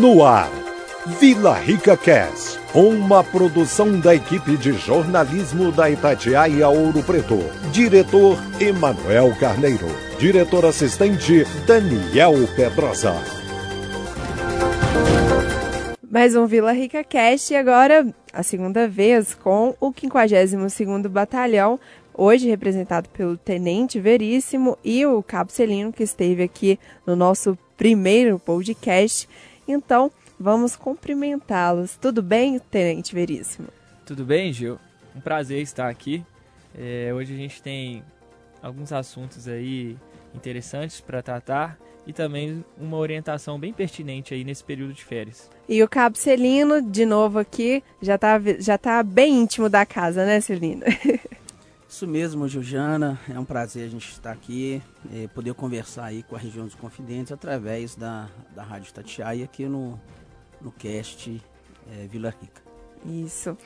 No ar, Vila Rica Cast, uma produção da equipe de jornalismo da Itatiaia Ouro Preto. Diretor Emanuel Carneiro. Diretor assistente Daniel Pedrosa. Mais um Vila Rica Cast e agora a segunda vez com o 52º Batalhão, hoje representado pelo Tenente Veríssimo e o Cabo Celino, que esteve aqui no nosso primeiro podcast. Então, vamos cumprimentá-los. Tudo bem, Tenente Veríssimo? Tudo bem, Gil? Um prazer estar aqui. É, hoje a gente tem alguns assuntos aí interessantes para tratar e também uma orientação bem pertinente aí nesse período de férias. E o Cabo Celino, de novo aqui, já está já tá bem íntimo da casa, né, Celino? Isso mesmo, Juliana. É um prazer a gente estar aqui, e poder conversar aí com a região dos Confidentes através da, da Rádio Tatiaia aqui no, no cast é, Vila Rica. Isso.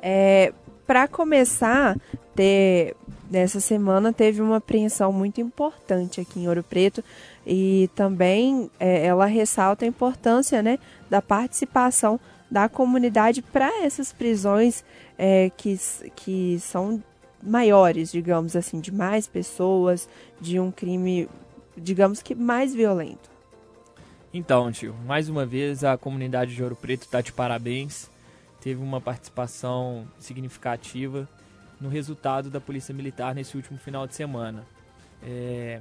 É, Para começar, ter, nessa semana teve uma apreensão muito importante aqui em Ouro Preto e também é, ela ressalta a importância né, da participação da comunidade para essas prisões é, que, que são maiores, digamos assim, de mais pessoas, de um crime, digamos que mais violento. Então, tio, mais uma vez a comunidade de Ouro Preto está de parabéns. Teve uma participação significativa no resultado da Polícia Militar nesse último final de semana. É,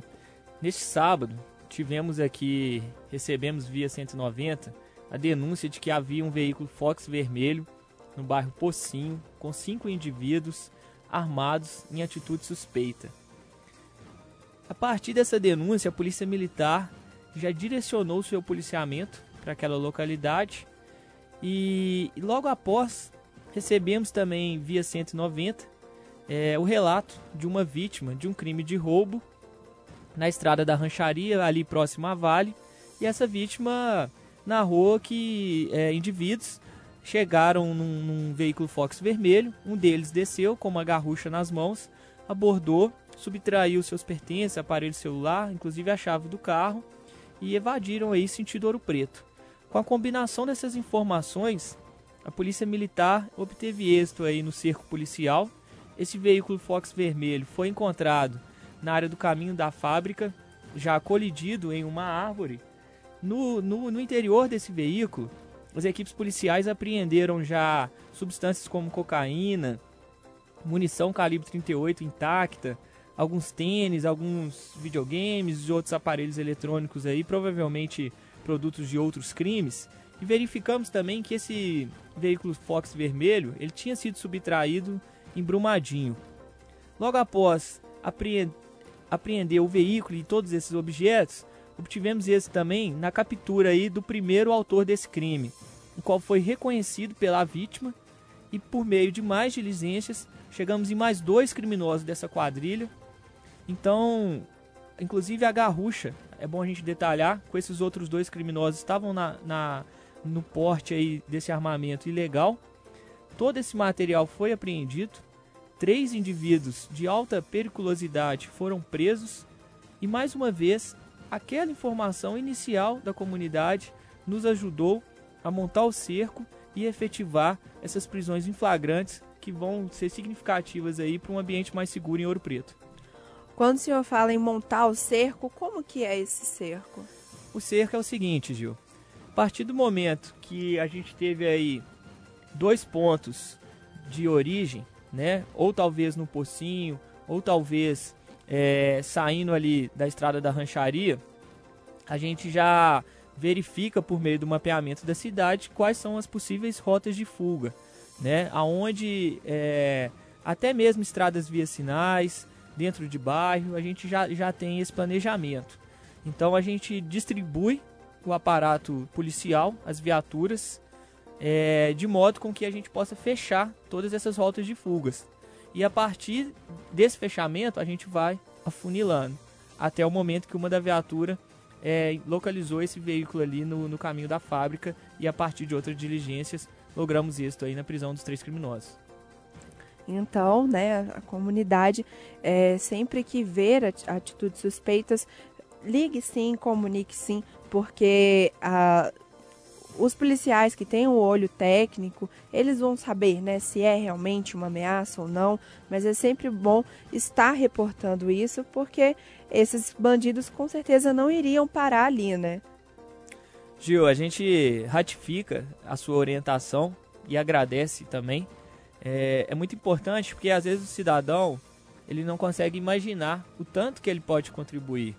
neste sábado, tivemos aqui, recebemos via 190, a denúncia de que havia um veículo Fox vermelho no bairro Pocinho, com cinco indivíduos armados em atitude suspeita. A partir dessa denúncia, a Polícia Militar já direcionou seu policiamento para aquela localidade e, logo após recebemos também via 190 é, o relato de uma vítima de um crime de roubo na estrada da rancharia, ali próximo à Vale, e essa vítima narrou que é, indivíduos chegaram num, num, veículo Fox vermelho, um deles desceu com uma garrucha nas mãos, abordou, subtraiu seus pertences, aparelho celular, inclusive a chave do carro, e evadiram aí sentido Ouro Preto. Com a combinação dessas informações, a Polícia Militar obteve êxito aí no cerco policial. Esse veículo Fox vermelho foi encontrado na área do caminho da fábrica, já colidido em uma árvore. No, no, no interior desse veículo, as equipes policiais apreenderam já substâncias como cocaína, munição calibre 38 intacta, alguns tênis, alguns videogames e outros aparelhos eletrônicos aí, provavelmente produtos de outros crimes. E verificamos também que esse veículo Fox vermelho, ele tinha sido subtraído em Brumadinho. Logo após apreender o veículo e todos esses objetos, obtivemos esse também na captura aí do primeiro autor desse crime, o qual foi reconhecido pela vítima e por meio de mais diligências chegamos em mais dois criminosos dessa quadrilha. Então, inclusive a garrucha, é bom a gente detalhar, com esses outros dois criminosos estavam na, na no porte aí desse armamento ilegal. Todo esse material foi apreendido. Três indivíduos de alta periculosidade foram presos e mais uma vez aquela informação inicial da comunidade nos ajudou a montar o cerco e efetivar essas prisões em flagrantes que vão ser significativas aí para um ambiente mais seguro em Ouro Preto. Quando o senhor fala em montar o cerco, como que é esse cerco? O cerco é o seguinte, Gil. A partir do momento que a gente teve aí dois pontos de origem, né? Ou talvez no Pocinho, ou talvez é, saindo ali da estrada da rancharia, a gente já verifica por meio do mapeamento da cidade quais são as possíveis rotas de fuga, né? Aonde é, até mesmo estradas via sinais dentro de bairro a gente já, já tem esse planejamento. Então a gente distribui o aparato policial, as viaturas, é, de modo com que a gente possa fechar todas essas rotas de fugas. E a partir desse fechamento a gente vai afunilando até o momento que uma da viatura é, localizou esse veículo ali no, no caminho da fábrica e a partir de outras diligências logramos êxito aí na prisão dos três criminosos. Então, né, a comunidade, é, sempre que ver atitudes suspeitas, ligue sim, comunique sim, porque a, os policiais que têm o olho técnico, eles vão saber né, se é realmente uma ameaça ou não, mas é sempre bom estar reportando isso, porque esses bandidos com certeza não iriam parar ali, né? Gil, a gente ratifica a sua orientação e agradece também. É, é muito importante porque às vezes o cidadão ele não consegue imaginar o tanto que ele pode contribuir.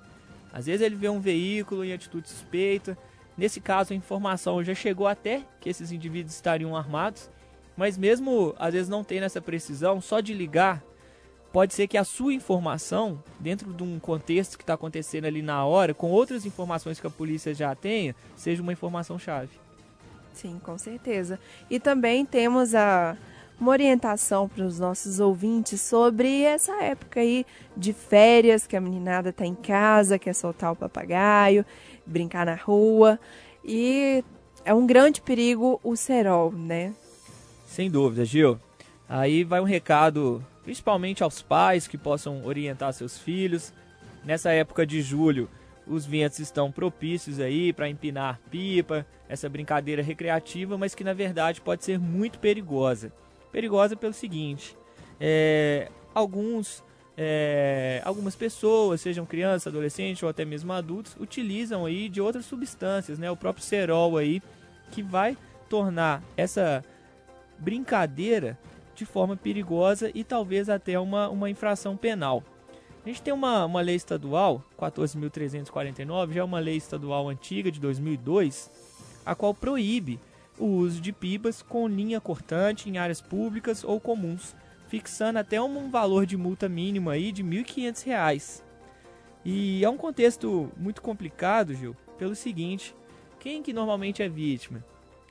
Às vezes ele vê um veículo em atitude suspeita, Nesse caso, a informação já chegou até que esses indivíduos estariam armados, mas mesmo às vezes não tendo essa precisão, só de ligar, pode ser que a sua informação, dentro de um contexto que está acontecendo ali na hora, com outras informações que a polícia já tenha, seja uma informação chave. Sim, com certeza. E também temos a uma orientação para os nossos ouvintes sobre essa época aí de férias, que a meninada está em casa, quer soltar o papagaio brincar na rua. E é um grande perigo o cerol, né? Sem dúvida, Gil. Aí vai um recado principalmente aos pais que possam orientar seus filhos. Nessa época de julho, os ventos estão propícios aí para empinar pipa, essa brincadeira recreativa, mas que na verdade pode ser muito perigosa. Perigosa pelo seguinte: é, alguns é, algumas pessoas, sejam crianças, adolescentes ou até mesmo adultos, utilizam aí de outras substâncias, né? O próprio cerol aí, que vai tornar essa brincadeira de forma perigosa e talvez até uma, uma infração penal. A gente tem uma, uma lei estadual, 14.349, já é uma lei estadual antiga de 2002, a qual proíbe o uso de pipas com linha cortante em áreas públicas ou comuns fixando até um valor de multa mínima aí de R$ 1.500. E é um contexto muito complicado, Gil, pelo seguinte: quem que normalmente é vítima?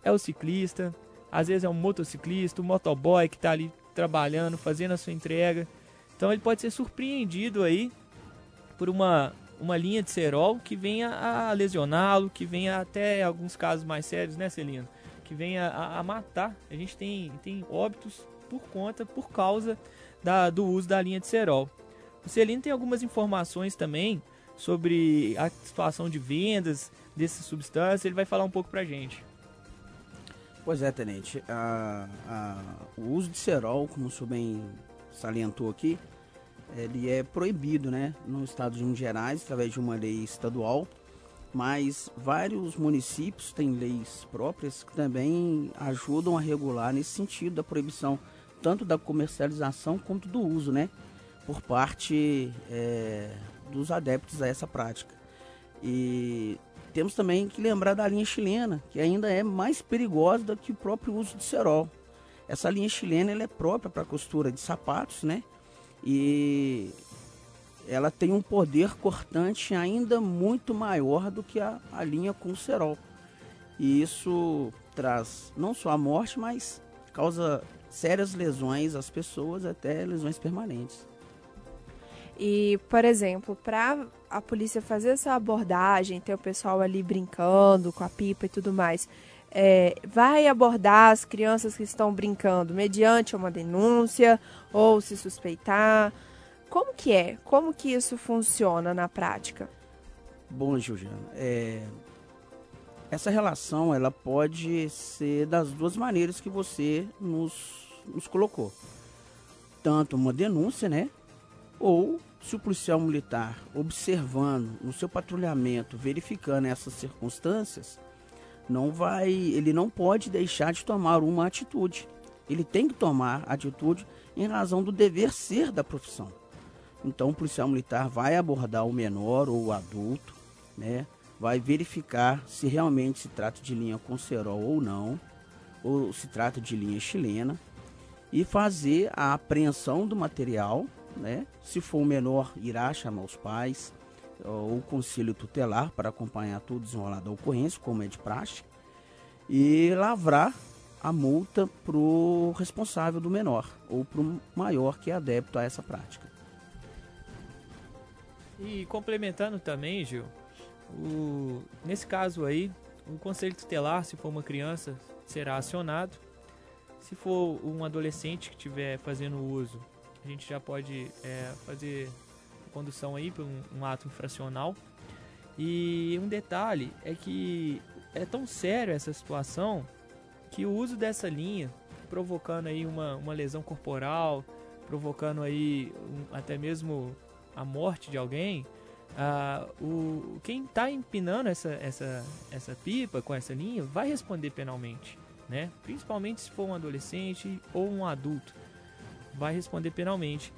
É o ciclista, às vezes é um motociclista, um motoboy que está ali trabalhando, fazendo a sua entrega. Então ele pode ser surpreendido aí por uma, uma linha de cerol que venha a lesioná-lo, que venha até alguns casos mais sérios, né, Celino? Que venha a, a matar. A gente tem, tem óbitos por conta, por causa da, do uso da linha de cerol. O Celino tem algumas informações também sobre a situação de vendas dessas substâncias, ele vai falar um pouco pra gente. Pois é, Tenente. A, a, o uso de cerol, como o senhor bem salientou aqui, ele é proibido né, no estado de Minas Gerais, através de uma lei estadual, mas vários municípios têm leis próprias que também ajudam a regular nesse sentido da proibição tanto da comercialização quanto do uso, né? Por parte é, dos adeptos a essa prática. E temos também que lembrar da linha chilena, que ainda é mais perigosa do que o próprio uso de cerol. Essa linha chilena ela é própria para costura de sapatos, né? E ela tem um poder cortante ainda muito maior do que a, a linha com cerol. E isso traz não só a morte, mas causa sérias lesões às pessoas, até lesões permanentes. E, por exemplo, para a polícia fazer essa abordagem, ter o pessoal ali brincando com a pipa e tudo mais, é, vai abordar as crianças que estão brincando mediante uma denúncia ou se suspeitar? Como que é? Como que isso funciona na prática? Bom, Juliana, é, essa relação ela pode ser das duas maneiras que você nos nos colocou. Tanto uma denúncia, né? Ou se o policial militar, observando no seu patrulhamento, verificando essas circunstâncias, não vai, ele não pode deixar de tomar uma atitude. Ele tem que tomar atitude em razão do dever ser da profissão. Então o policial militar vai abordar o menor ou o adulto, né? Vai verificar se realmente se trata de linha com cerol ou não, ou se trata de linha chilena e fazer a apreensão do material, né? Se for o menor, irá chamar os pais ou o conselho tutelar para acompanhar todo o desenrolar da ocorrência, como é de praxe, e lavrar a multa para o responsável do menor ou para o maior que é adepto a essa prática. E complementando também, Gil, o, nesse caso aí, o conselho tutelar, se for uma criança, será acionado se for um adolescente que estiver fazendo uso, a gente já pode é, fazer condução aí por um, um, ato infracional. E um detalhe é que é tão sério essa situação que o uso dessa linha, provocando aí uma, uma lesão corporal, provocando aí um, até mesmo a morte de alguém, ah, o, quem está empinando essa, essa, essa pipa com essa linha vai responder penalmente, né? Principalmente se for um adolescente ou um adulto, vai responder penalmente.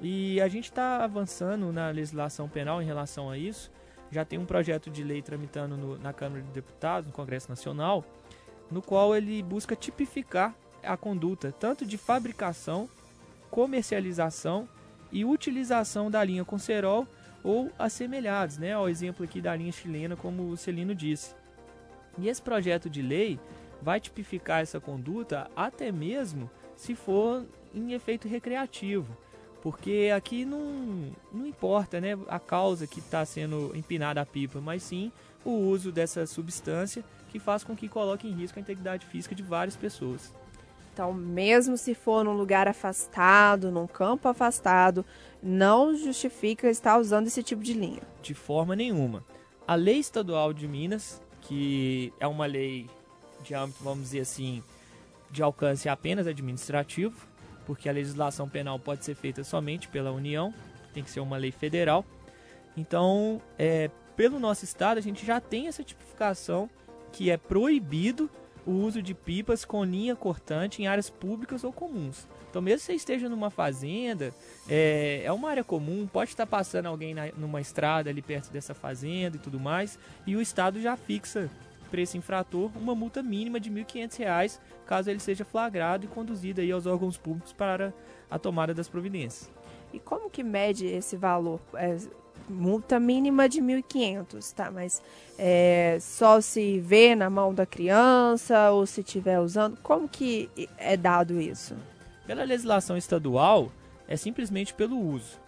E a gente está avançando na legislação penal em relação a isso. Já tem um projeto de lei tramitando no, na Câmara de Deputados, no Congresso Nacional, no qual ele busca tipificar a conduta tanto de fabricação, comercialização e utilização da linha com cerol ou assemelhados, né, ao exemplo aqui da linha chilena, como o Celino disse. E esse projeto de lei vai tipificar essa conduta até mesmo se for em efeito recreativo, porque aqui não, não importa né, a causa que está sendo empinada a pipa, mas sim o uso dessa substância que faz com que coloque em risco a integridade física de várias pessoas. Então, mesmo se for num lugar afastado, num campo afastado, não justifica estar usando esse tipo de linha. De forma nenhuma. A lei estadual de Minas, que é uma lei de âmbito, vamos dizer assim, de alcance apenas administrativo, porque a legislação penal pode ser feita somente pela União, tem que ser uma lei federal. Então, é, pelo nosso estado, a gente já tem essa tipificação que é proibido o uso de pipas com linha cortante em áreas públicas ou comuns. Então, mesmo que você esteja numa fazenda, é, é uma área comum, pode estar passando alguém na, numa estrada ali perto dessa fazenda e tudo mais, e o Estado já fixa para esse infrator uma multa mínima de R$ 1.500, caso ele seja flagrado e conduzido aí aos órgãos públicos para a tomada das providências. E como que mede esse valor? Multa mínima de 1.500, tá? Mas é, só se vê na mão da criança ou se estiver usando? Como que é dado isso? Pela legislação estadual, é simplesmente pelo uso.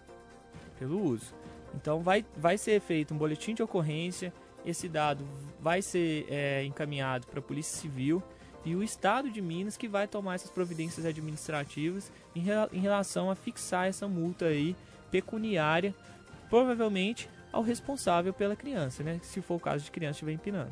Pelo uso. Então vai, vai ser feito um boletim de ocorrência, esse dado vai ser é, encaminhado para a Polícia Civil e o Estado de Minas que vai tomar essas providências administrativas em, em relação a fixar essa multa aí pecuniária, provavelmente ao responsável pela criança, né? Se for o caso de criança estiver empinando.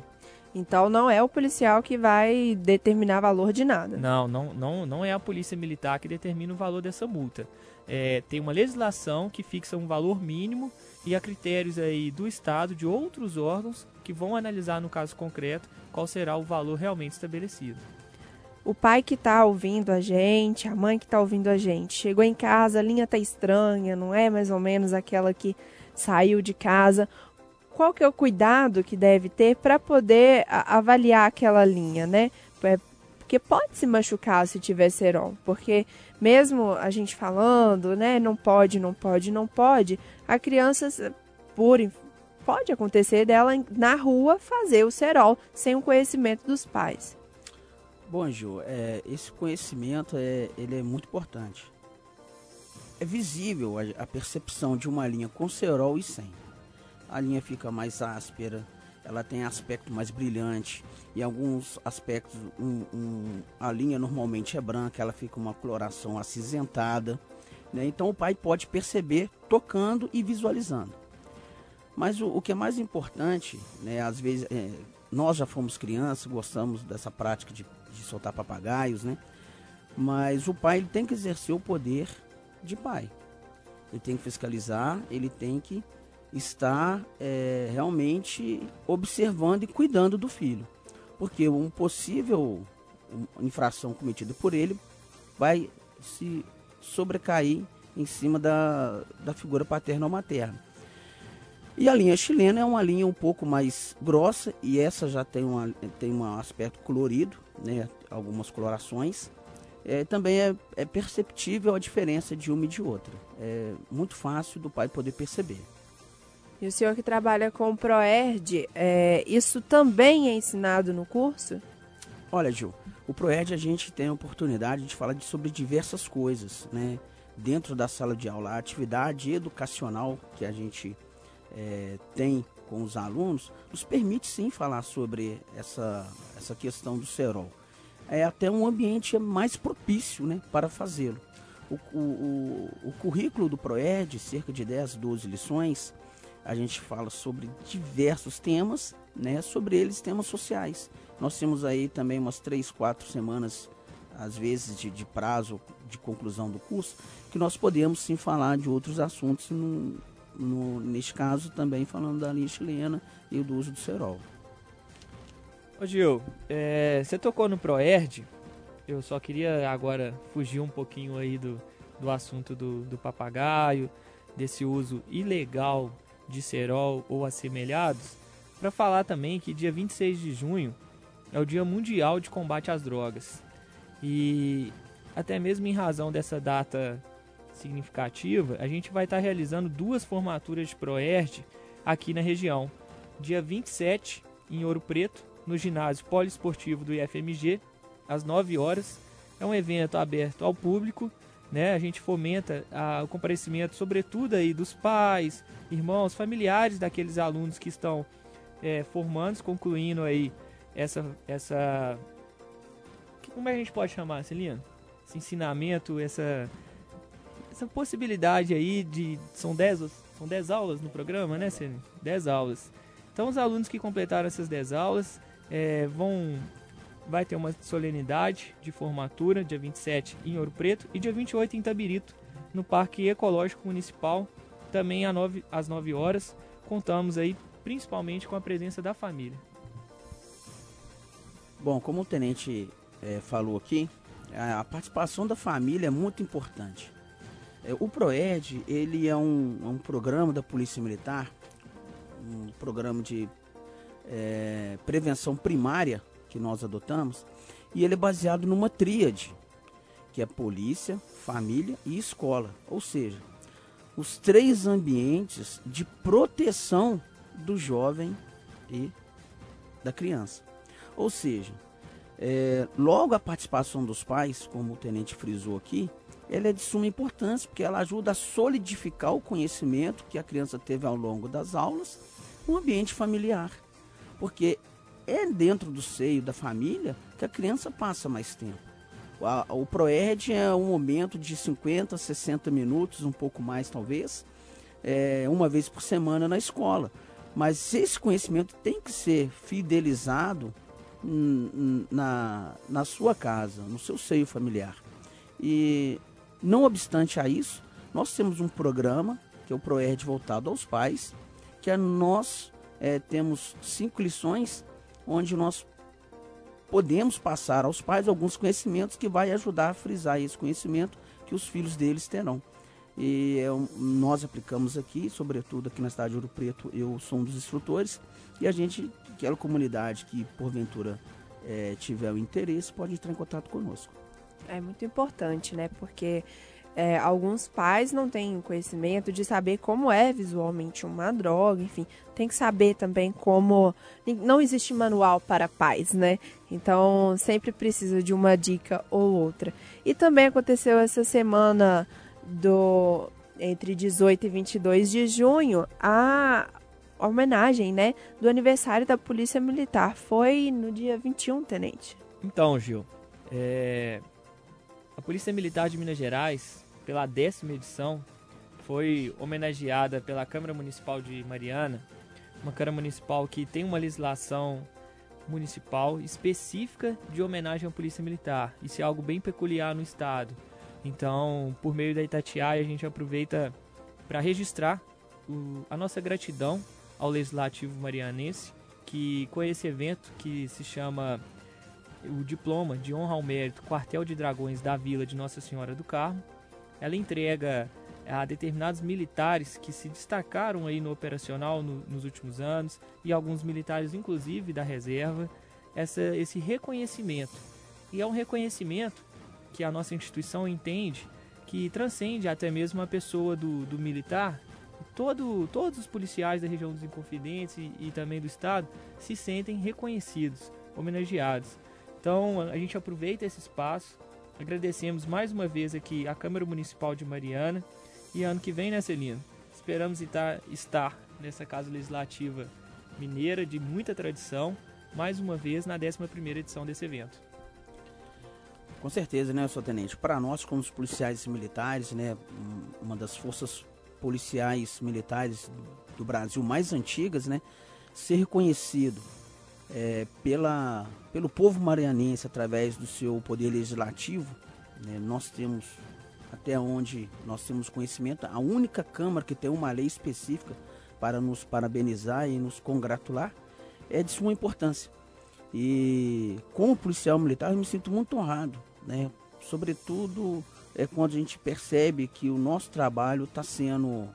Então não é o policial que vai determinar valor de nada. Não, não, não, não é a polícia militar que determina o valor dessa multa. É, tem uma legislação que fixa um valor mínimo e a critérios aí do Estado, de outros órgãos, que vão analisar no caso concreto qual será o valor realmente estabelecido. O pai que está ouvindo a gente, a mãe que está ouvindo a gente, chegou em casa, a linha está estranha, não é mais ou menos aquela que saiu de casa qual que é o cuidado que deve ter para poder avaliar aquela linha, né? É, porque pode se machucar se tiver cerol, porque mesmo a gente falando, né, não pode, não pode, não pode, a criança por pode acontecer dela na rua fazer o cerol sem o conhecimento dos pais. Bom, Ju, é, esse conhecimento é, ele é muito importante. É visível a, a percepção de uma linha com cerol e sem a linha fica mais áspera, ela tem aspecto mais brilhante. Em alguns aspectos, um, um, a linha normalmente é branca, ela fica uma coloração acinzentada. Né? Então o pai pode perceber tocando e visualizando. Mas o, o que é mais importante, né, às vezes, é, nós já fomos crianças, gostamos dessa prática de, de soltar papagaios, né? Mas o pai ele tem que exercer o poder de pai. Ele tem que fiscalizar, ele tem que está é, realmente observando e cuidando do filho. Porque um possível infração cometida por ele vai se sobrecair em cima da, da figura paterna ou materna. E a linha chilena é uma linha um pouco mais grossa e essa já tem, uma, tem um aspecto colorido, né, algumas colorações. É, também é, é perceptível a diferença de uma e de outra. É muito fácil do pai poder perceber. E o senhor que trabalha com o ProERD, é, isso também é ensinado no curso? Olha, Gil, o ProERD a gente tem a oportunidade de falar de, sobre diversas coisas, né? Dentro da sala de aula, a atividade educacional que a gente é, tem com os alunos nos permite sim falar sobre essa, essa questão do cerol. É até um ambiente mais propício né, para fazê-lo. O, o, o, currículo do ProERD, cerca de 10, 12 lições, a gente fala sobre diversos temas, né? Sobre eles temas sociais. Nós temos aí também umas três, quatro semanas, às vezes de, de prazo de conclusão do curso, que nós podemos sim falar de outros assuntos, no, neste caso também falando da linha chilena e do uso do cerol. Ô Gil, é, você tocou no ProERD, eu só queria agora fugir um pouquinho aí do, do assunto do, do papagaio, desse uso ilegal de cerol ou assemelhados, para falar também que dia 26 de junho é o Dia Mundial de Combate às Drogas. E até mesmo em razão dessa data significativa, a gente vai estar realizando duas formaturas de ProERD aqui na região. Dia 27 em Ouro Preto, no ginásio poliesportivo do IFMG, às 9 horas. É um evento aberto ao público né? A gente fomenta a, o comparecimento, sobretudo aí dos pais, irmãos, familiares daqueles alunos que estão é, formando, concluindo aí essa, essa, como é que a gente pode chamar, Celina? Esse ensinamento, essa, essa possibilidade aí de, são 10 são dez aulas no programa, né, Celina? 10 aulas. Então os alunos que completaram essas 10 aulas é, vão vai ter uma solenidade de formatura, dia 27 em Ouro Preto e dia 28 em Tabirito, no Parque Ecológico Municipal, também às 9, às 9 horas. Contamos aí principalmente com a presença da família. Bom, como o tenente é, falou aqui, a participação da família é muito importante. É, o PROED, ele é um, é um, programa da Polícia Militar, um programa de é, prevenção primária que nós adotamos, e ele é baseado numa tríade, que é polícia, família e escola. Ou seja, os três ambientes de proteção do jovem e da criança. Ou seja, é, logo a participação dos pais, como o tenente frisou aqui, ela é de suma importância, porque ela ajuda a solidificar o conhecimento que a criança teve ao longo das aulas no ambiente familiar. Porque é dentro do seio da família que a criança passa mais tempo. O ProEd é um momento de 50, 60 minutos, um pouco mais talvez, é, uma vez por semana na escola. Mas esse conhecimento tem que ser fidelizado na, na sua casa, no seu seio familiar. E, não obstante a isso, nós temos um programa, que é o ProERD voltado aos pais, que é nós é, temos cinco lições onde nós podemos passar aos pais alguns conhecimentos que vai ajudar a frisar esse conhecimento que os filhos deles terão. E é, nós aplicamos aqui, sobretudo aqui na cidade de Ouro Preto, eu sou um dos instrutores, e a gente, aquela comunidade que porventura é, tiver o interesse, pode entrar em contato conosco. É muito importante, né? Porque é, alguns pais não têm conhecimento de saber como é visualmente uma droga, enfim, tem que saber também como. Não existe manual para pais, né? Então sempre precisa de uma dica ou outra. E também aconteceu essa semana do entre 18 e 22 de junho a homenagem, né, do aniversário da Polícia Militar. Foi no dia 21, tenente. Então, Gil, é, a Polícia Militar de Minas Gerais, pela décima edição, foi homenageada pela Câmara Municipal de Mariana, uma Câmara Municipal que tem uma legislação municipal específica de homenagem à Polícia Militar. Isso é algo bem peculiar no estado. Então, por meio da Itatiaia, a gente aproveita para registrar o, a nossa gratidão ao Legislativo Marianense, que com esse evento que se chama o diploma de honra ao mérito Quartel de Dragões da Vila de Nossa Senhora do Carmo. Ela entrega a determinados militares que se destacaram aí no operacional no, nos últimos anos e alguns militares inclusive da reserva. Essa, esse reconhecimento. E é um reconhecimento que a nossa instituição entende que transcende até mesmo a pessoa do, do militar. Todo, todos os policiais da região dos Inconfidentes e, e também do estado se sentem reconhecidos homenageados então a gente aproveita esse espaço, agradecemos mais uma vez aqui a Câmara Municipal de Mariana e ano que vem, né, Celina? Esperamos estar, nessa Casa Legislativa Mineira de muita tradição, mais uma vez na 11 edição desse evento. Com certeza, né, senhor tenente? Para nós, como os policiais militares, né, uma das forças policiais militares do Brasil mais antigas, né? Ser reconhecido é, pela, pelo povo marianense através do seu poder legislativo, né? nós temos até onde nós temos conhecimento, a única Câmara que tem uma lei específica para nos parabenizar e nos congratular é de suma importância. E como policial militar eu me sinto muito honrado, né? Sobretudo é quando a gente percebe que o nosso trabalho está sendo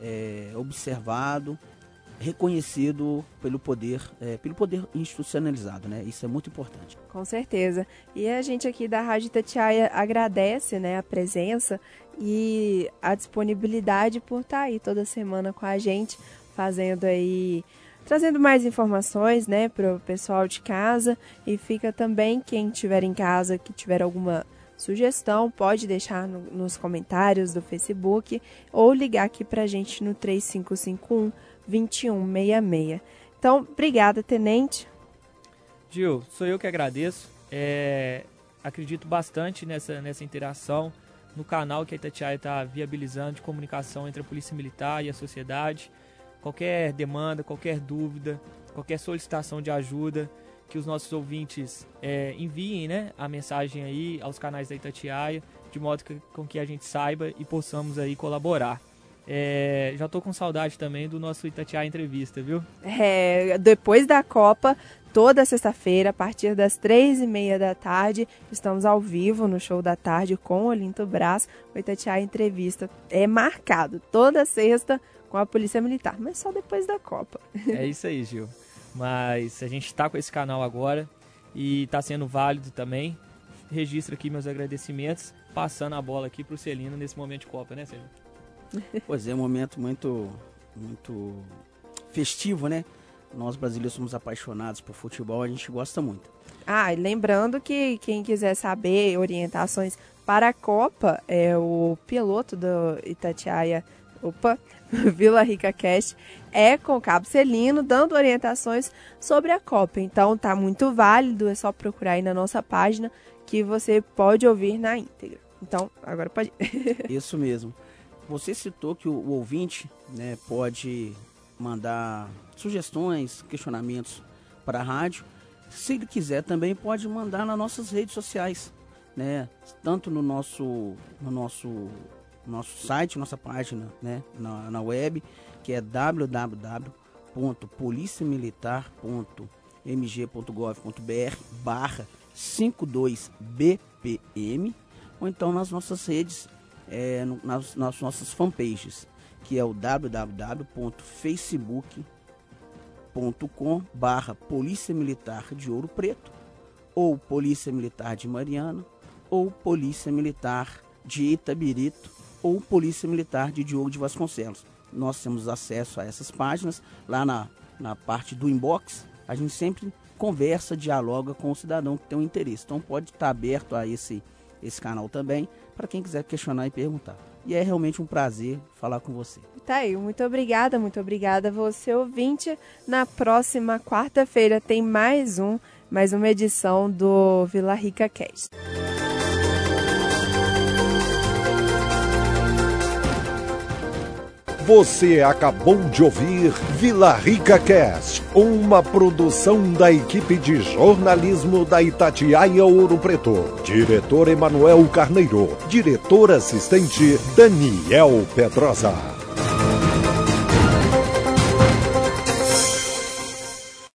é, observado, reconhecido pelo poder, é, pelo poder institucionalizado, né? Isso é muito importante. Com certeza. E a gente aqui da Rádio Tatiaia agradece, né, a presença e a disponibilidade por estar aí toda semana com a gente, fazendo aí trazendo mais informações, né, para o pessoal de casa e fica também quem tiver em casa que tiver alguma sugestão, pode deixar no, nos comentários do Facebook ou ligar aqui para a gente no 3551 2166. Então, obrigada, tenente. Gil, sou eu que agradeço. É, acredito bastante nessa, nessa interação no canal que a Itatiaia está viabilizando de comunicação entre a Polícia Militar e a sociedade. Qualquer demanda, qualquer dúvida, qualquer solicitação de ajuda, que os nossos ouvintes é, enviem né, a mensagem aí aos canais da Itatiaia, de modo que, com que a gente saiba e possamos aí colaborar. É, já tô com saudade também do nosso Itatiaia Entrevista, viu? É, depois da Copa, toda sexta-feira, a partir das três e meia da tarde, estamos ao vivo no show da tarde com o Olinto Brás. O Itatiaia Entrevista é marcado toda sexta com a Polícia Militar, mas só depois da Copa. É isso aí, Gil. Mas a gente está com esse canal agora e está sendo válido também. Registro aqui meus agradecimentos, passando a bola aqui para o Celino nesse momento de Copa, né, Celino? Pois é, um momento muito, muito festivo, né? Nós brasileiros somos apaixonados por futebol, a gente gosta muito. Ah, e lembrando que quem quiser saber orientações para a Copa, é o piloto do Itatiaia, opa, Vila Rica Cast, é com o Cabo Celino, dando orientações sobre a Copa. Então tá muito válido, é só procurar aí na nossa página que você pode ouvir na íntegra. Então, agora pode. Isso mesmo. Você citou que o, o ouvinte né, pode mandar sugestões, questionamentos para a rádio. Se ele quiser também pode mandar nas nossas redes sociais, né? Tanto no nosso no nosso nosso site, nossa página, né, na, na web, que é www.policiamilitar.mg.gov.br barra 52BPM ou então nas nossas redes é, nas, nas nossas fanpages, que é o www.facebook.com barra Polícia Militar de Ouro Preto, ou Polícia Militar de Mariana, ou Polícia Militar de Itabirito, ou Polícia Militar de Diogo de Vasconcelos. Nós temos acesso a essas páginas, lá na, na parte do inbox, a gente sempre conversa, dialoga com o cidadão que tem um interesse. Então pode estar aberto a esse, esse canal também para quem quiser questionar e perguntar. E é realmente um prazer falar com você. Tá aí, muito obrigada, muito obrigada você ouvinte. Na próxima quarta-feira tem mais um, mais uma edição do Vila Rica Cast. Você acabou de ouvir Vila Rica Cast, uma produção da equipe de jornalismo da Itatiaia Ouro Preto. Diretor Emanuel Carneiro, diretor assistente Daniel Pedrosa.